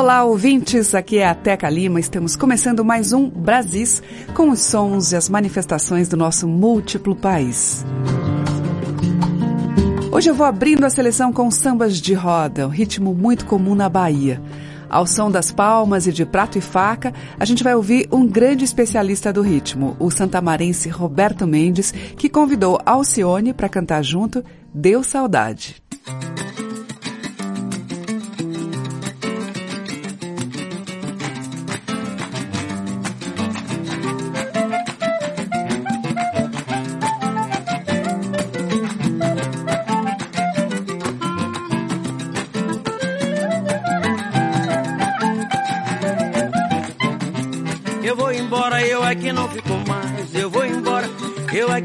Olá, ouvintes. Aqui é a Teca Lima. Estamos começando mais um Brasis com os sons e as manifestações do nosso múltiplo país. Hoje eu vou abrindo a seleção com sambas de roda, um ritmo muito comum na Bahia. Ao som das palmas e de prato e faca, a gente vai ouvir um grande especialista do ritmo, o santamarense Roberto Mendes, que convidou Alcione para cantar junto Deu Saudade.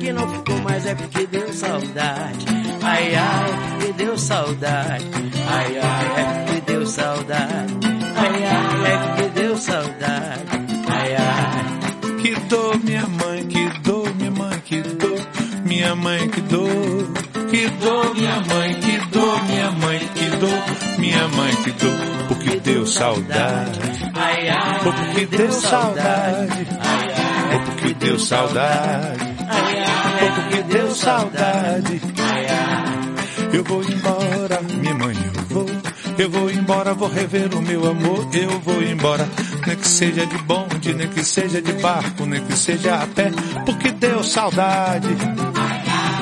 Aqui não fico mais. É porque deu saudade. Ai, ai, que deu saudade. Ai, ai, é porque deu saudade. Ai, ai, é porque deu saudade. Ai, ai. Que dor, minha mãe, que dor, minha mãe, que dor, minha mãe, que dor. Que dor, minha mãe, que dor, minha mãe, que dor, minha mãe, que dor. Porque deu saudade. Ai, ai, porque deu saudade. Ai, ai, Ou porque deu saudade. Porque deu saudade. ai, ai. Eu vou embora, minha mãe, eu vou. Eu vou embora, vou rever o meu amor. Eu vou embora, nem que seja de bonde, nem que seja de barco, nem que seja a pé. Porque deu saudade.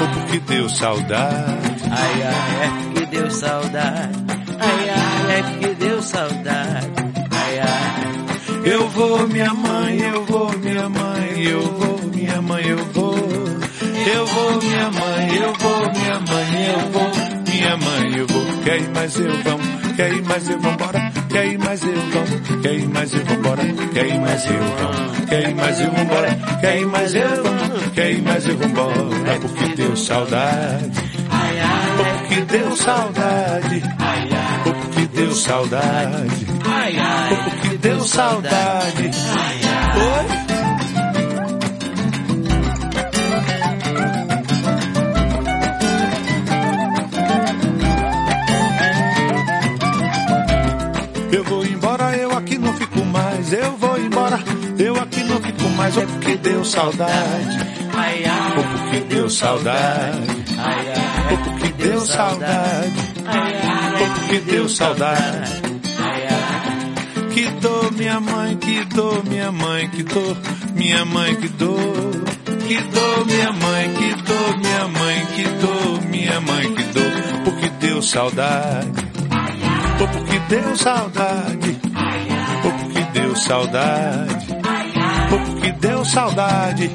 Ou porque deu saudade. Ai, ai, é porque deu saudade. Ai, ai, é porque deu saudade. Ai, ai. Eu vou, minha mãe, eu vou, minha mãe, eu vou, minha mãe, eu vou. Eu vou, minha mãe, eu vou, minha mãe, eu vou, minha mãe, eu vou. Quer ir mais eu vamos, quer ir mais eu vambora, quer ir mais eu vamos, quer ir mais eu vambora, quer ir mais eu vamos, quer ir mais eu vambora, quer ir mais eu vamos, quer ir mais eu vambora, porque deu saudade, porque deu saudade, porque deu saudade, porque deu saudade. Oi? Fico mais. Ou porque deu saudade, ai, ai, ou porque deu saudade, ai, ai, ou porque deu saudade, ai, ai, ou porque deu saudade. Que dor, minha mãe, que dor, minha mãe, que dor, minha mãe, que dor. Que dor, minha mãe, que dor, minha mãe, que dor, minha mãe, que dor. Porque deu saudade, ou porque deu saudade, ou porque deu saudade, deu saudade.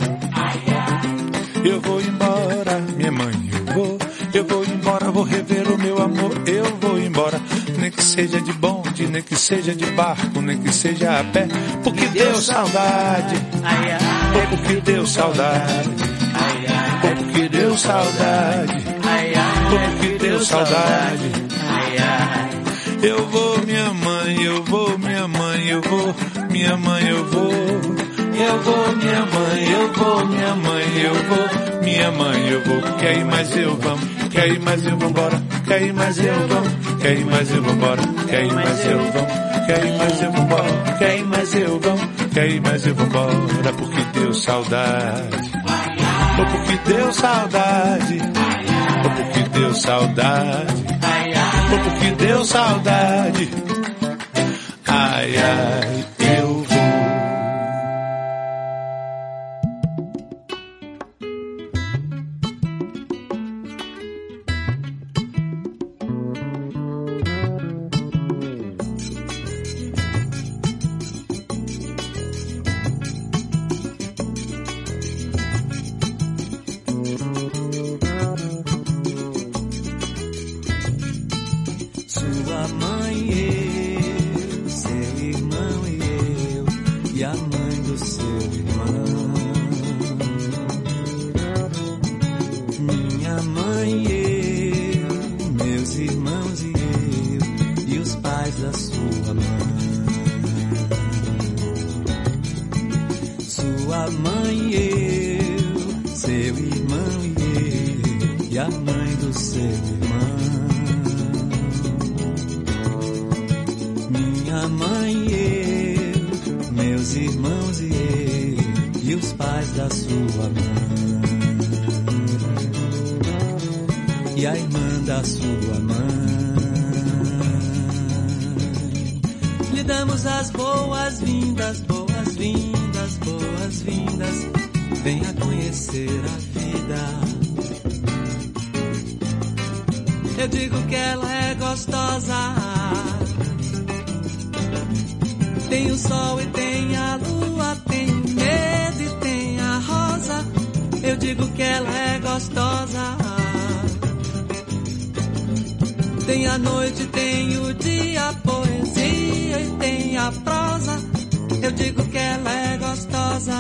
Eu vou embora, minha mãe, eu vou. Eu vou embora, vou rever o meu amor. Eu vou embora, nem que seja de bonde, nem que seja de barco, nem que seja a pé. Porque deu saudade, porque deu saudade, porque deu saudade, porque deu saudade. Eu vou, minha mãe, eu vou, minha mãe, eu vou, minha mãe, eu vou. Eu vou, minha mãe, eu vou, minha mãe, eu vou, minha mãe, eu vou. Quer ir mais eu vamos, quer ir mais eu vambora, quer ir mais eu vamos, quer ir mais eu vambora, quer ir mais eu vamos, quer ir mais eu vambora, quer ir mais eu vamos, quer ir mais eu vambora, porque deu saudade. Ou porque deu saudade, ou porque deu saudade, ou porque deu saudade. Ai, ai, E a irmã da sua mãe. Lhe damos as boas-vindas, boas-vindas, boas-vindas. Venha conhecer a vida. Eu digo que ela é gostosa. Tem o sol e tem a lua, tem medo e tem a rosa. Eu digo que ela é gostosa. Tem a noite, tem o dia, poesia e tem a prosa. Eu digo que ela é gostosa.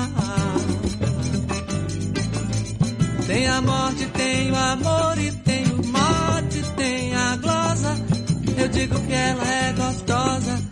Tem a morte, tem o amor e tem o mote, tem a glosa. Eu digo que ela é gostosa.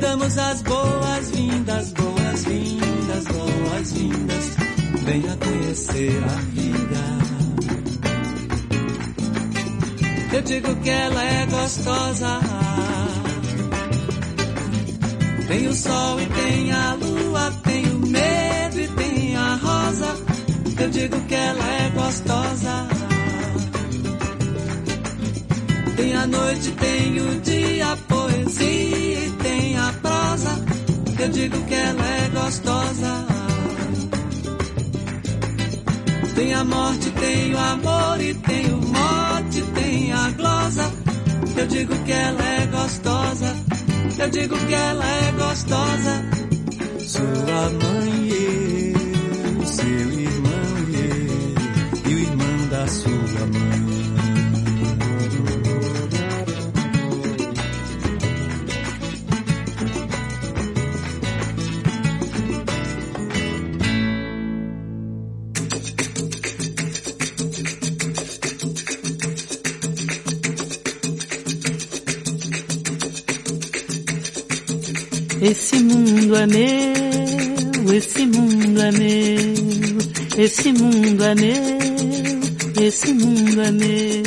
Damos as boas-vindas, boas-vindas, boas-vindas. Venha conhecer a vida. Eu digo que ela é gostosa. Tem o sol e tem a lua, tem o medo e tem a rosa. Eu digo que ela é gostosa. Tem a noite, tem o dia, poesia e tem Eu digo que ela é gostosa. Tem a morte, tem o amor e tem o mote, tem a glosa. Eu digo que ela é gostosa. Eu digo que ela é gostosa. Sua mãe Esse mundo é meu, esse mundo é meu, esse mundo é meu, esse mundo é meu.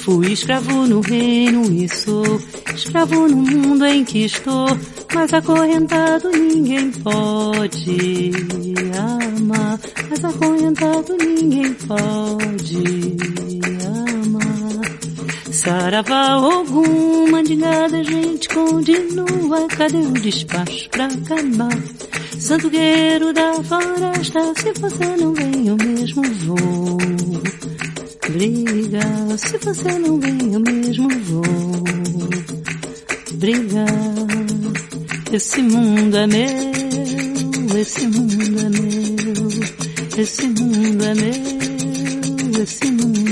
Fui escravo no reino e sou escravo no mundo em que estou, mas acorrentado ninguém pode amar, mas acorrentado ninguém pode. Saravá alguma mandigada, gente continua, cadê o despacho pra acabar? Santo guerreiro da floresta, se você não vem eu mesmo vou brigar, se você não vem eu mesmo vou brigar. Esse mundo é meu, esse mundo é meu, esse mundo é meu, esse mundo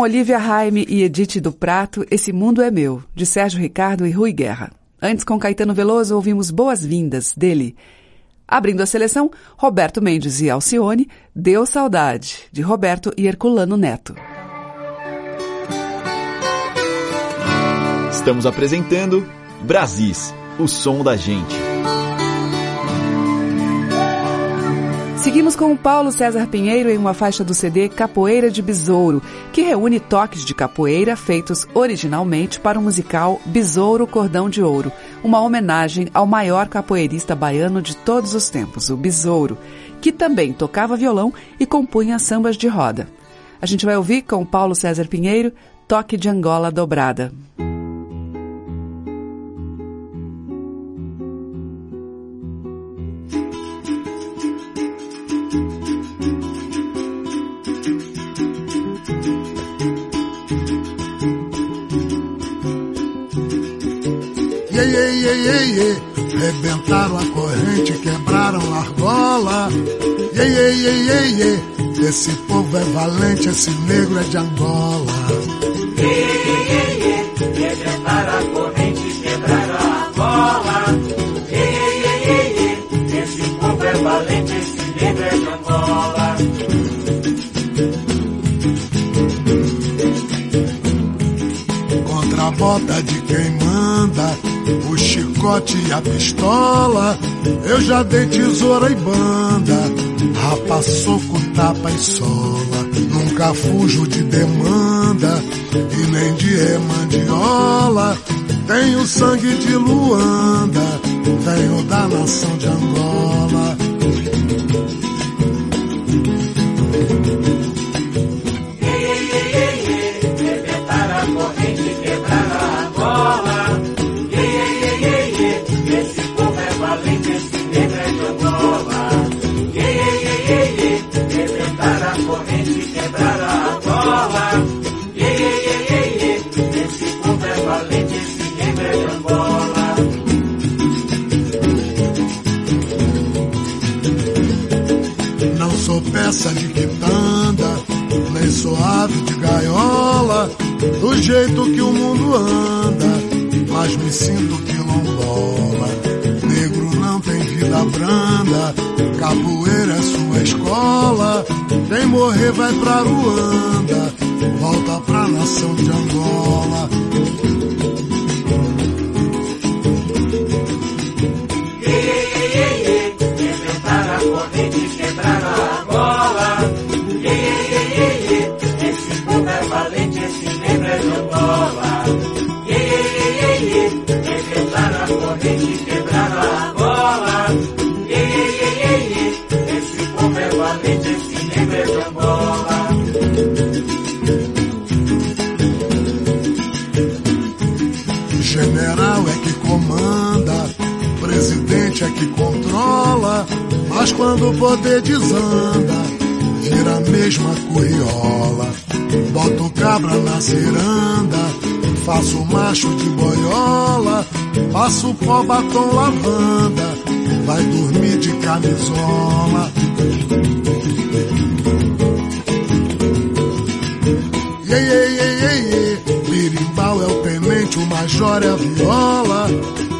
Olivia Raime e Edith do Prato, Esse Mundo é Meu, de Sérgio Ricardo e Rui Guerra. Antes, com Caetano Veloso, ouvimos Boas-Vindas, dele. Abrindo a seleção, Roberto Mendes e Alcione, Deu Saudade, de Roberto e Herculano Neto. Estamos apresentando Brasis, o som da gente. Seguimos com o Paulo César Pinheiro em uma faixa do CD Capoeira de Besouro, que reúne toques de capoeira feitos originalmente para o musical Besouro Cordão de Ouro, uma homenagem ao maior capoeirista baiano de todos os tempos, o Besouro, que também tocava violão e compunha sambas de roda. A gente vai ouvir com o Paulo César Pinheiro Toque de Angola Dobrada. Iê, iê, iê. Rebentaram a corrente, quebraram a argola. Iê, iê, iê, iê, iê. Esse povo é valente, esse negro é de Angola. Rebentaram a corrente, quebraram a argola. Esse povo é valente, esse negro é de Angola. Contra a bota de quem manda, o chicote e a pistola. Eu já dei tesoura e banda, rapa, soco, tapa e sola. Nunca fujo de demanda e nem de remandiola. Tenho sangue de Luanda, venho da nação de Angola. Peça de quitanda, sou ave de gaiola, do jeito que o mundo anda, mas me sinto quilombola. Negro não tem vida branda, capoeira é sua escola. Quem morrer vai pra Ruanda, volta pra nação de Angola. Quando o poder desanda, vira a mesma curriola. Boto cabra na ciranda, faço macho de boiola, passo pó, batom, lavanda, vai dormir de camisola. Iê, iê, iê, iê, iê. Birimbau é o tenente, o major é a viola.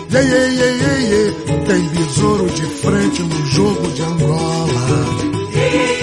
Iê, iê, iê, iê, iê. Tem besouro de frente no jogo de Angola.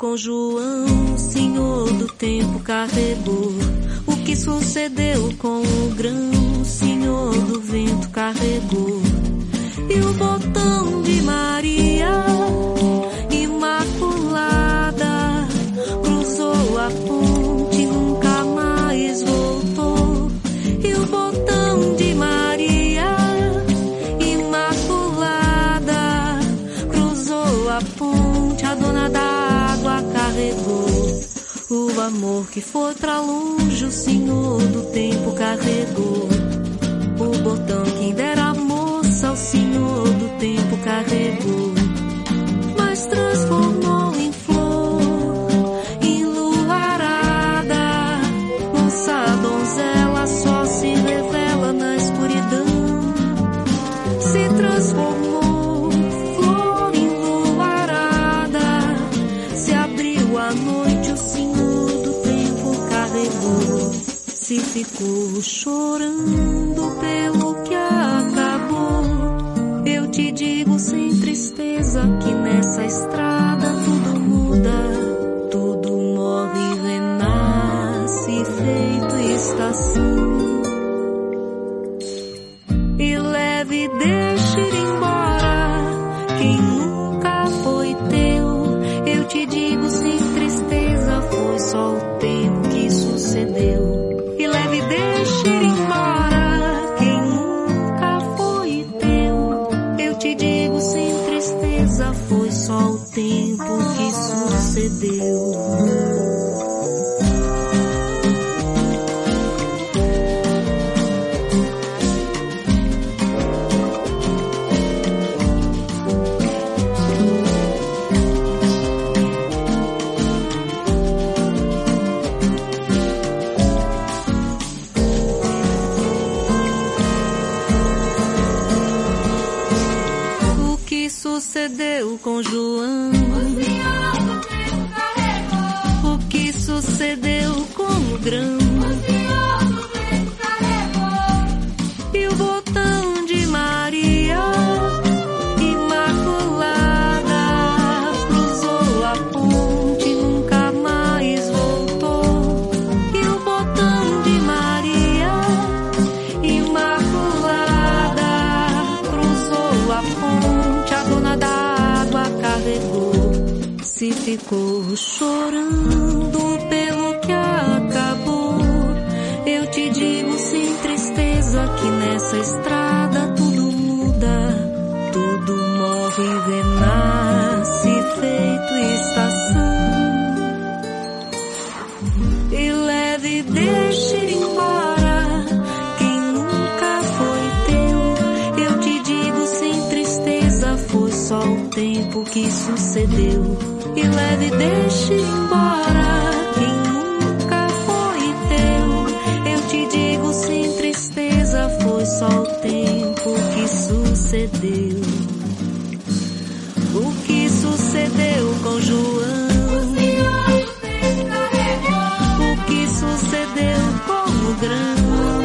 com João, senhor do tempo carregou. O que sucedeu com ficou chorando. Se ficou chorando pelo que acabou, eu te digo sem tristeza que nessa estrada tudo muda, tudo morre e renasce feito estação. E leve deixe ir embora quem nunca foi teu. Eu te digo sem tristeza, foi só o tempo que sucedeu. E leve deixe ir embora quem nunca foi teu. Eu te digo sem tristeza, foi só o tempo que sucedeu. O que sucedeu com João? O que sucedeu com o grão?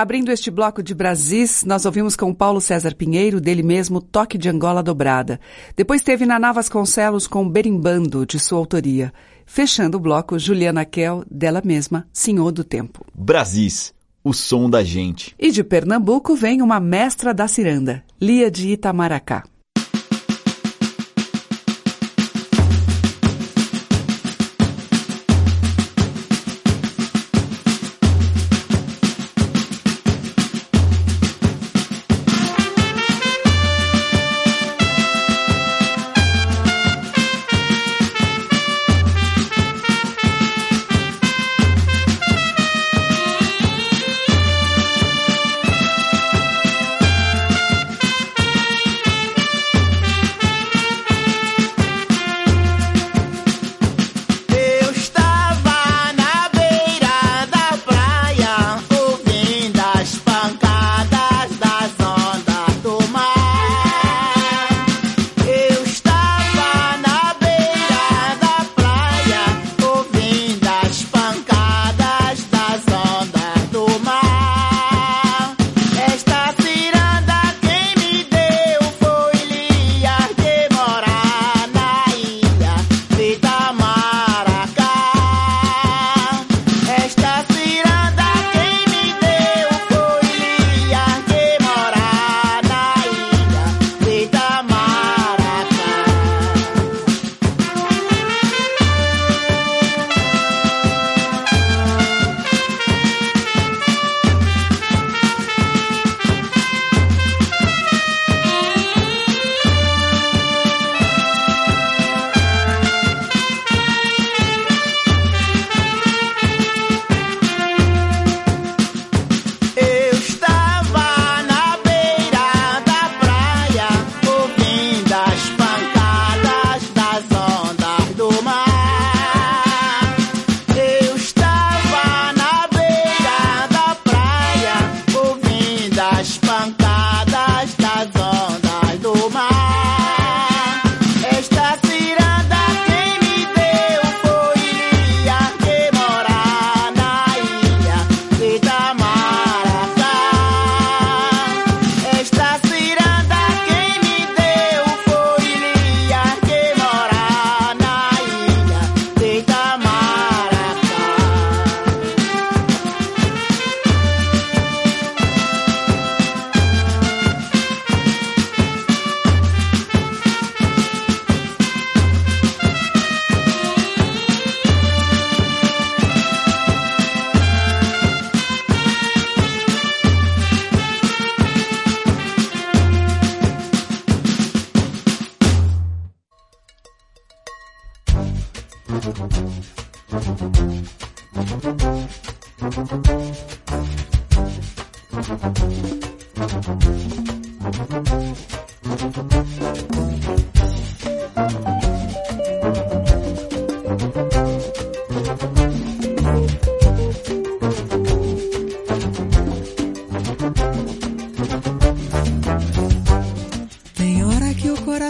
Abrindo este bloco de Brasis, nós ouvimos com Paulo César Pinheiro, dele mesmo, Toque de Angola Dobrada. Depois teve Naná Vasconcelos com Berimbando, de sua autoria. Fechando o bloco, Juliana Kell, dela mesma, Senhor do Tempo. Brasis, o som da gente. E de Pernambuco vem uma mestra da ciranda, Lia de Itamaracá.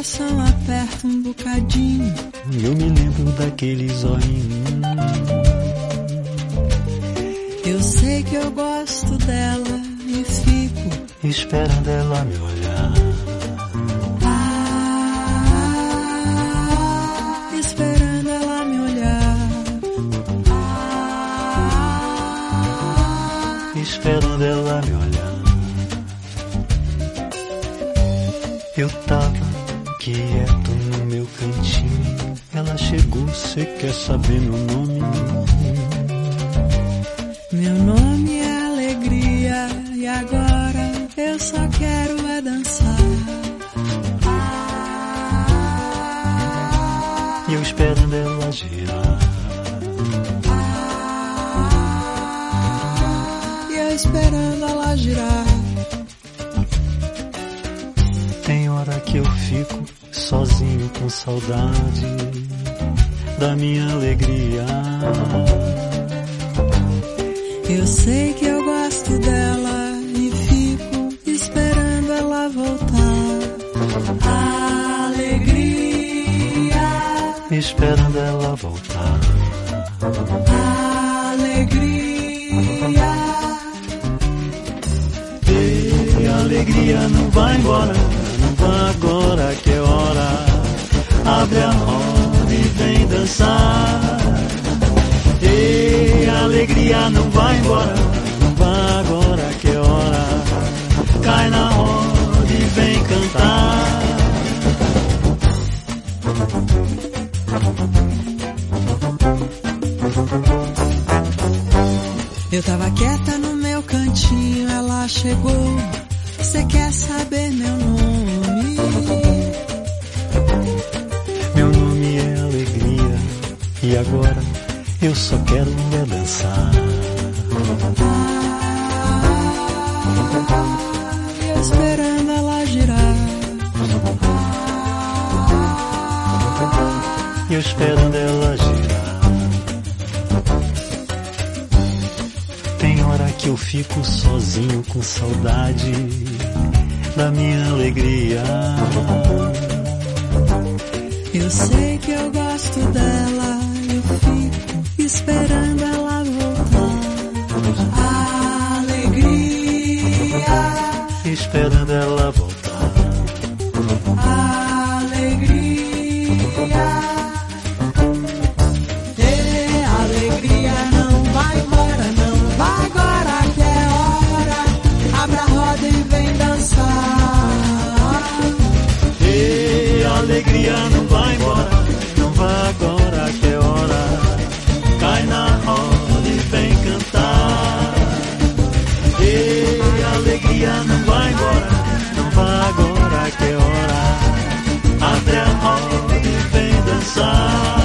Coração aperta um bocadinho. Eu me lembro daqueles olhinhos. Eu sei que eu gosto dela e fico Esperando ela me olhar. ah, esperando ela me olhar. Esperando ela quer saber meu nome? Meu nome é alegria e agora eu só quero é dançar. E eu esperando ela girar. E eu esperando ela girar. Tem hora que eu fico sozinho com saudade da minha alegria. Eu tava quieta no meu cantinho, ela chegou. Você quer saber meu nome? Meu nome é alegria e agora eu só quero é dançar. Esperando ela girar. Tem hora que eu fico sozinho com saudade da minha alegria. Eu sei que eu gosto dela, eu fico esperando ela voltar. Alegria, Esperando ela voltar. Embora, não vai agora que é hora. Cai na roda e vem cantar. Ei, alegria não vai embora, não vai agora que é hora. Abre a roda e vem dançar.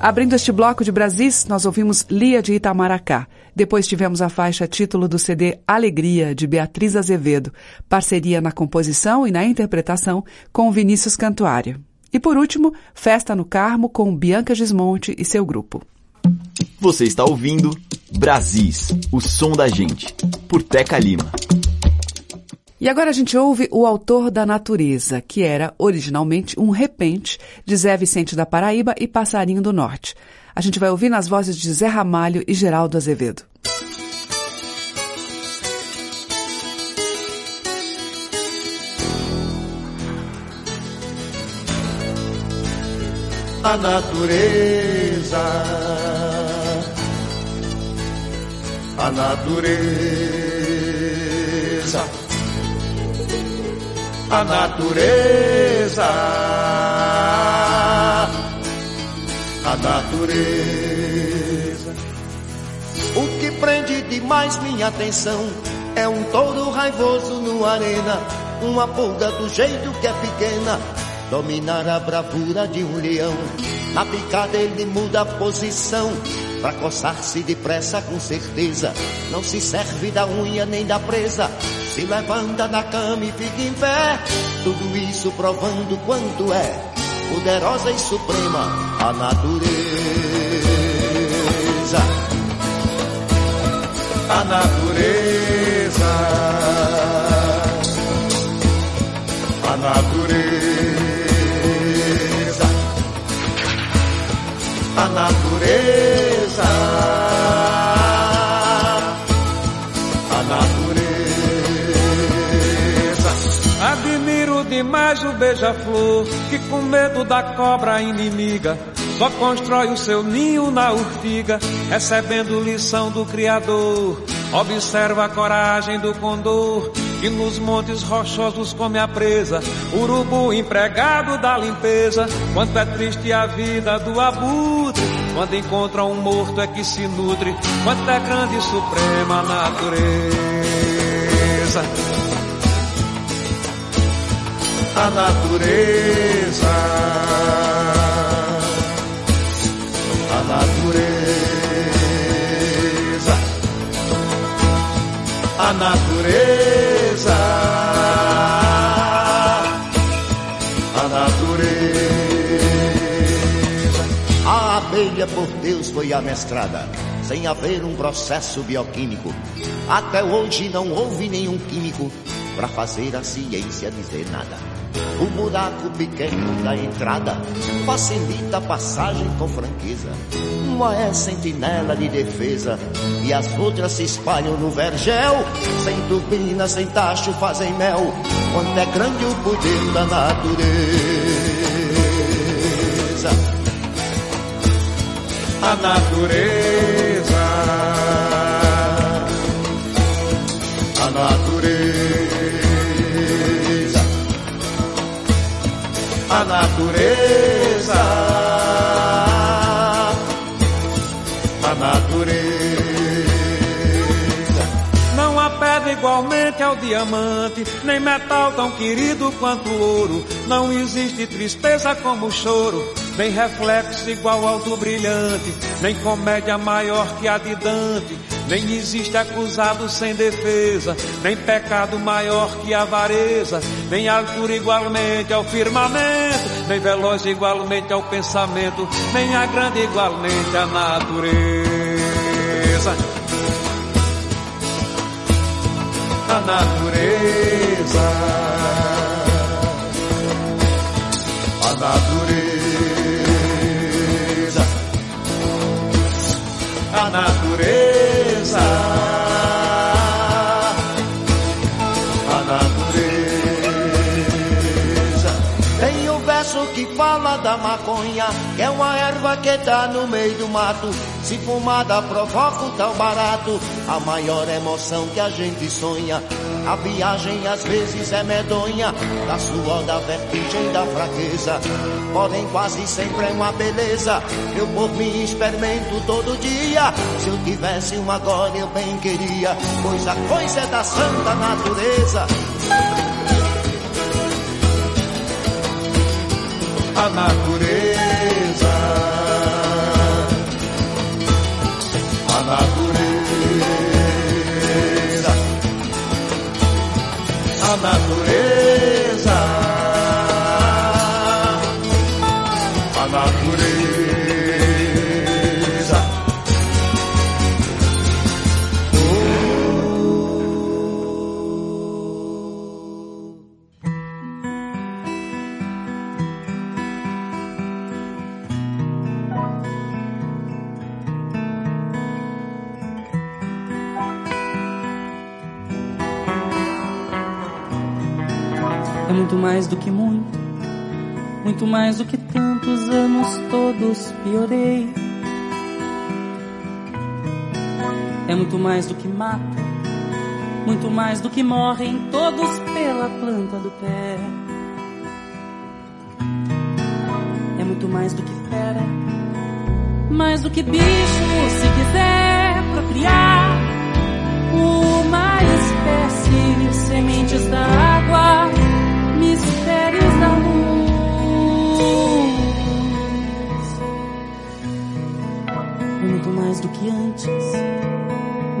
Abrindo este bloco de Brasis, nós ouvimos Lia de Itamaracá. Depois tivemos a faixa título do CD Alegria, de Beatriz Azevedo, parceria na composição e na interpretação com Vinícius Cantuário. E por último, Festa no Carmo com Bianca Gismonte e seu grupo. Você está ouvindo Brasis, o som da gente, por Teca Lima. E agora a gente ouve o autor da natureza, que era originalmente um repente de Zé Vicente da Paraíba e Passarinho do Norte. A gente vai ouvir nas vozes de Zé Ramalho e Geraldo Azevedo. A natureza, a natureza a natureza, a natureza. O que prende demais minha atenção é um touro raivoso no arena, uma pulga do jeito que é pequena, dominar a bravura de um leão. Na picada ele muda a posição, Pra coçar-se depressa com certeza. Não se serve da unha nem da presa. Se levanta da cama e fica em pé. Tudo isso provando quanto é Poderosa e suprema a natureza. A natureza. A natureza A natureza a natureza. Admiro demais o beija-flor que com medo da cobra inimiga só constrói o seu ninho na urtiga, recebendo lição do Criador. Observa a coragem do condor, que nos montes rochosos come a presa. Urubu empregado da limpeza, quanto é triste a vida do abutre. Quando encontra um morto é que se nutre, quanto é grande e suprema a natureza. A natureza. A natureza. A natureza. Por Deus foi amestrada, sem haver um processo bioquímico. Até hoje não houve nenhum químico para fazer a ciência dizer nada. O buraco pequeno da entrada facilita a passagem com franqueza. Uma é sentinela de defesa e as outras se espalham no vergel. Sem turbina, sem tacho, fazem mel. Quanto é grande o poder da natureza. A natureza, a natureza, a natureza, a natureza. Não há pedra igualmente ao diamante, nem metal tão querido quanto o ouro. Não existe tristeza como o choro nem reflexo igual ao do brilhante, nem comédia maior que a de Dante, nem existe acusado sem defesa, nem pecado maior que a avareza, nem altura igualmente ao firmamento, nem veloz igualmente ao pensamento, nem a grande igualmente à natureza. A natureza. A natureza. Natureza. Maconha, que é uma erva que tá no meio do mato. Se fumada provoca o tal barato, a maior emoção que a gente sonha. A viagem às vezes é medonha, da suor, da vertigem, da fraqueza. Porém, quase sempre é uma beleza. Eu por mim experimento todo dia. Se eu tivesse uma agora, eu bem queria. Pois a coisa é da santa natureza. a natureza. A natureza. A natureza. Muito mais do que muito, muito mais do que tantos anos todos piorei. É muito mais do que mato, muito mais do que morrem todos pela planta do pé. É muito mais do que fera, mais do que bicho, se quiser procriar uma espécie, sementes da água, mais do que antes,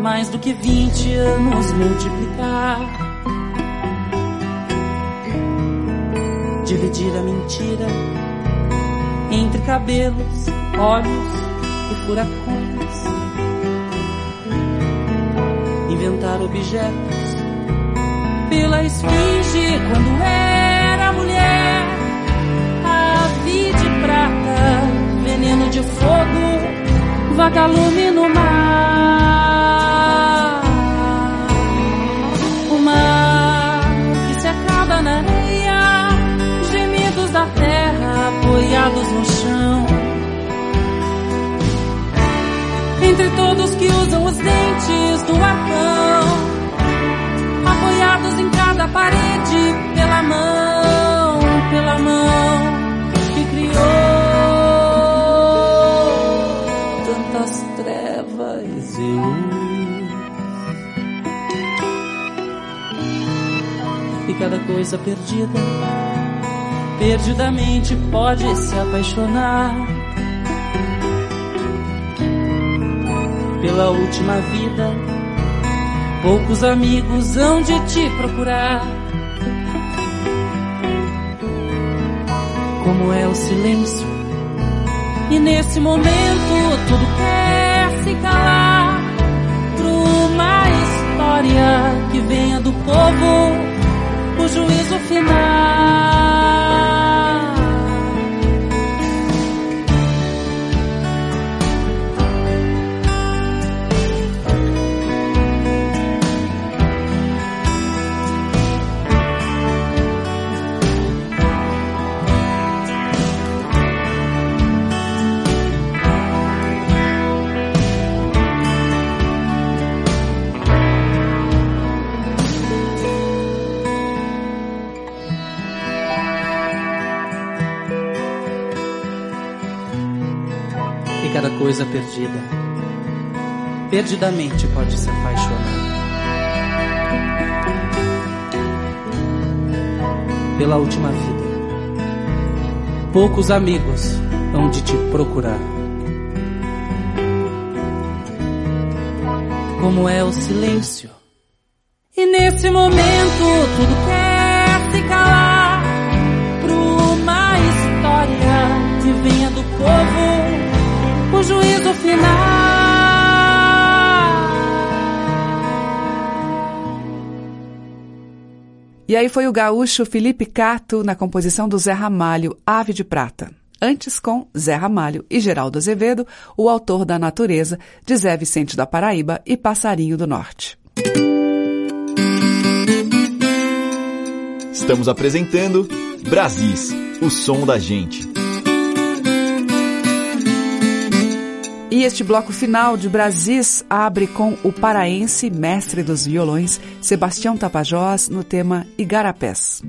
mais do que vinte anos multiplicar. Dividir a mentira entre cabelos, olhos e furacões. Inventar objetos pela esfinge quando era mulher. A de prata, veneno de fogo, vagalume no mar. O mar que se acaba na areia, gemidos da terra apoiados no chão. Entre todos que usam os dentes do arcão apoiados em cada parede pela mão, E cada coisa perdida, perdidamente pode se apaixonar. Pela última vida, poucos amigos hão de te procurar. Como é o silêncio, e nesse momento tudo quer se calar. Pra uma história que venha do povo, juízo final. Coisa perdida, perdidamente pode se apaixonar. Pela última vida, poucos amigos hão de te procurar. Como é o silêncio. E nesse momento tudo juízo final. E aí foi o gaúcho Felipe Cato na composição do Zé Ramalho, Ave de Prata. Antes com Zé Ramalho e Geraldo Azevedo, o autor da Natureza, de Zé Vicente da Paraíba e Passarinho do Norte. Estamos apresentando Brasis, o som da gente. E este bloco final de Brasis abre com o paraense mestre dos violões, Sebastião Tapajós, no tema Igarapés.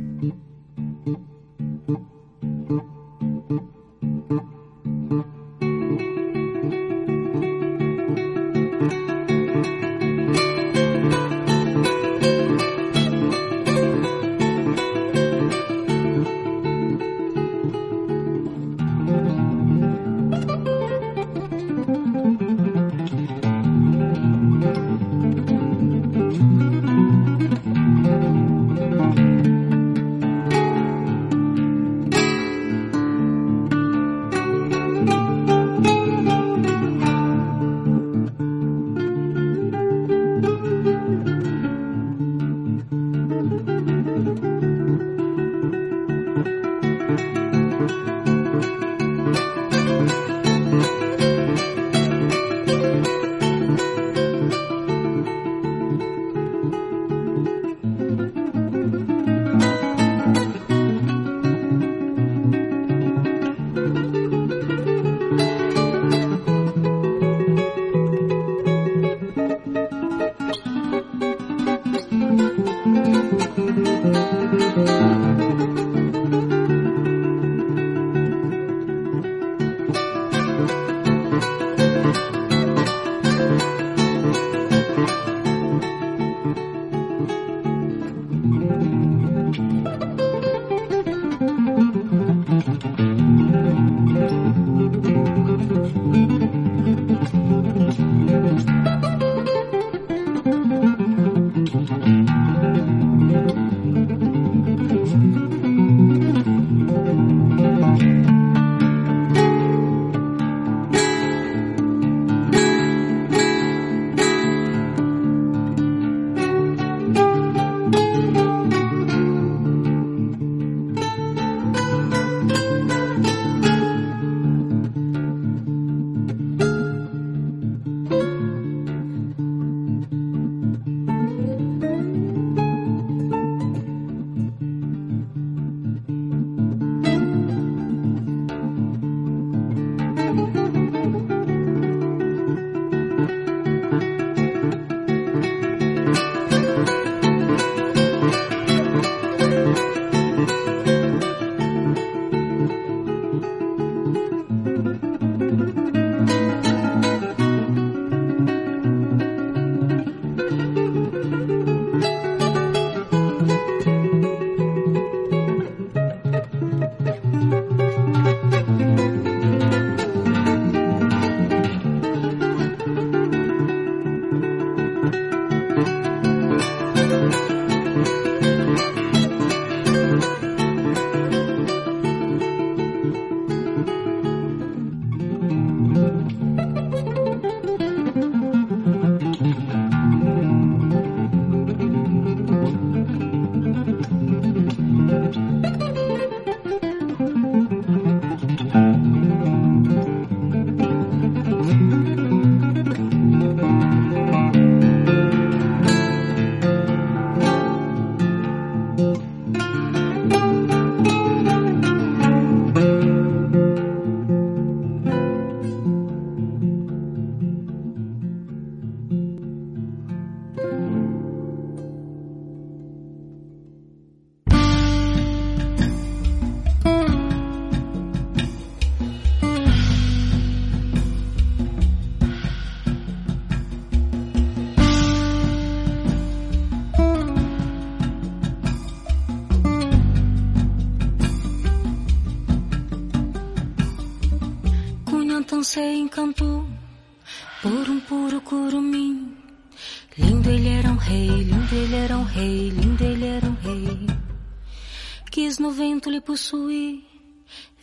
Possuir,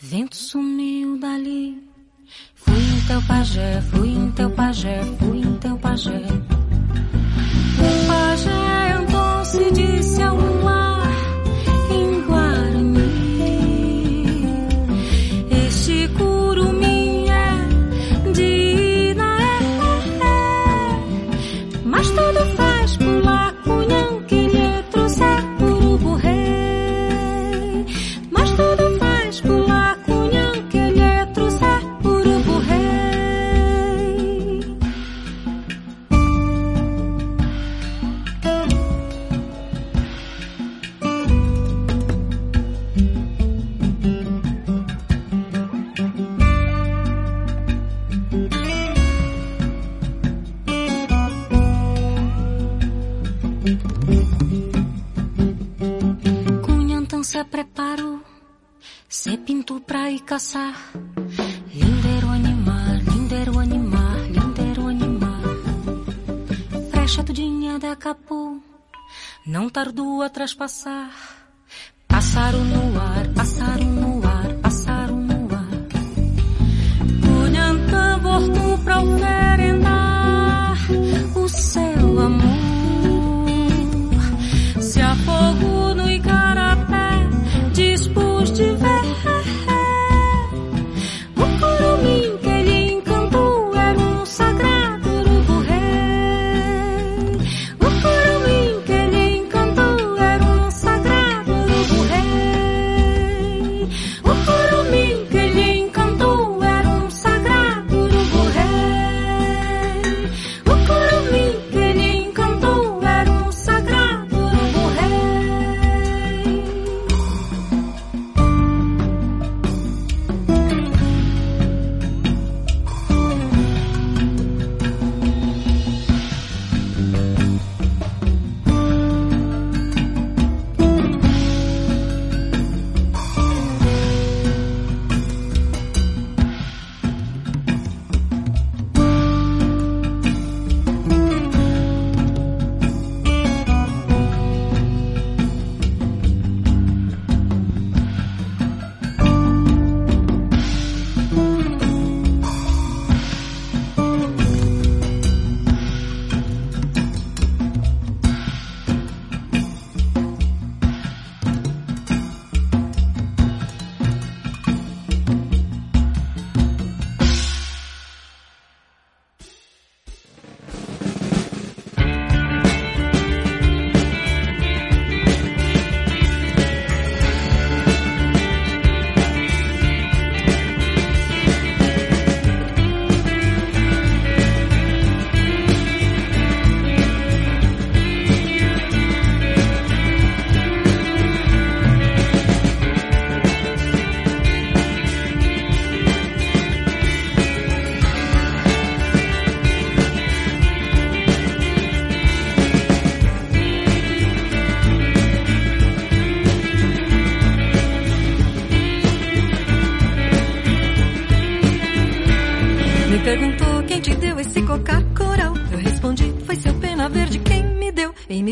vento sumiu dali. Fui em teu pajé, fui em teu pajé, fui caçar. Lindo era o animal, lindo era o animal, lindo era o animal. Frecha tudinha decapou, não tardou a traspassar. Passaram no ar, passaram no ar, passaram no ar. Cunhantã voltou pra oferendar o seu amor.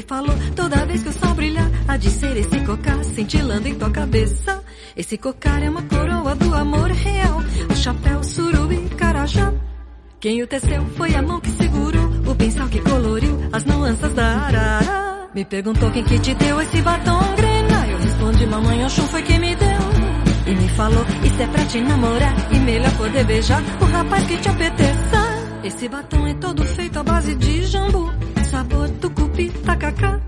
Falou, toda vez que o sol brilhar, há de ser esse cocar cintilando em tua cabeça. Esse cocar é uma coroa do amor real. O chapéu, surubi, carajá. Quem o teceu foi a mão que segurou o pincel que coloriu as nuances da arara. Me perguntou quem que te deu esse batom grena. Eu respondi, mamãe Oxum foi quem me deu. E me falou, isso é pra te namorar e melhor poder beijar o rapaz que te apeteça. Esse batom é todo feito à base de jambu, sabor tucupi, tacacá.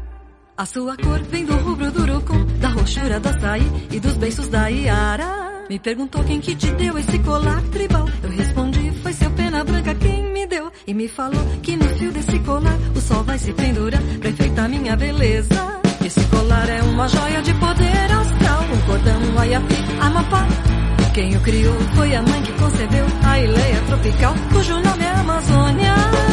A sua cor vem do rubro do urucum, da roxura do açaí e dos beiços da Iara. Me perguntou quem que te deu esse colar tribal. Eu respondi, foi seu pena branca quem me deu. E me falou que no fio desse colar o sol vai se pendurar pra enfeitar minha beleza. Esse colar é uma joia de poder austral, um cordão, aiapi, amapá. Quem o criou foi a mãe que concebeu a ileia tropical, cujo nome é Amazônia.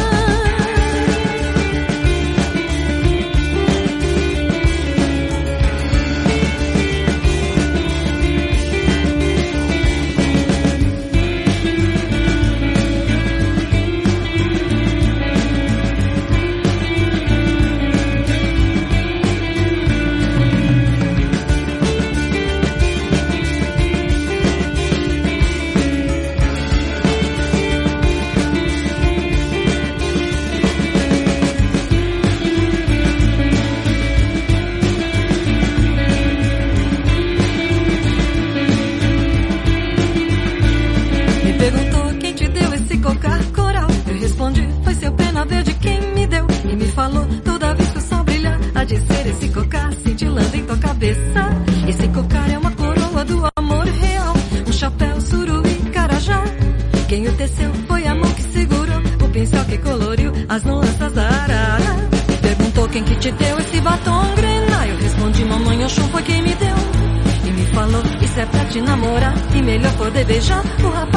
Melhor poder beijar o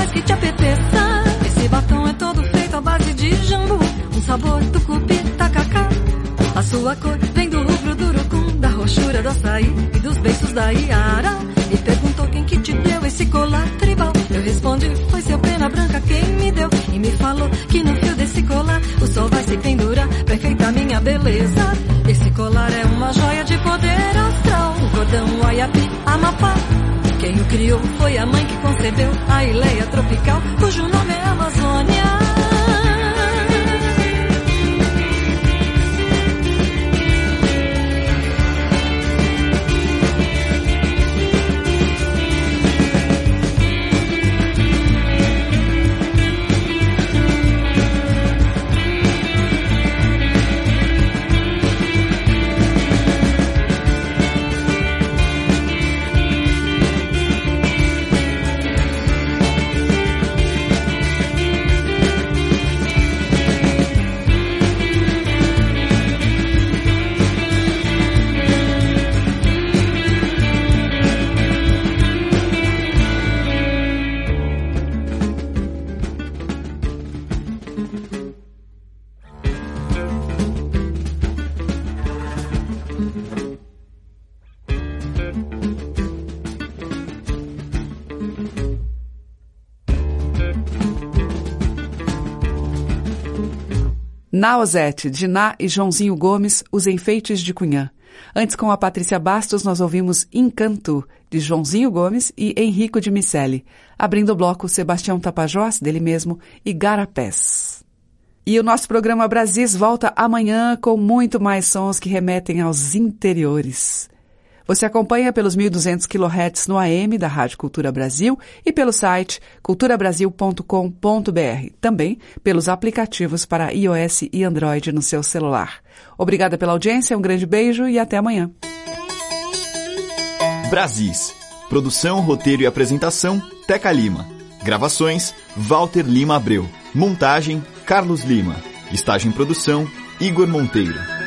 concebeu a Ileia tropical, cujo Naozete, Diná e Joãozinho Gomes, Os Enfeites de Cunhã. Antes, com a Patrícia Bastos, nós ouvimos Encanto, de Joãozinho Gomes e Henrico de Miceli. Abrindo o bloco, Sebastião Tapajós, dele mesmo, e Garapés. E o nosso programa Brasis volta amanhã com muito mais sons que remetem aos interiores. Você acompanha pelos 1.200 kHz no AM da Rádio Cultura Brasil e pelo site culturabrasil.com.br. Também pelos aplicativos para iOS e Android no seu celular. Obrigada pela audiência, um grande beijo e até amanhã. Brasis. Produção, roteiro e apresentação, Teca Lima. Gravações, Walter Lima Abreu. Montagem, Carlos Lima. Estágio em produção, Igor Monteiro.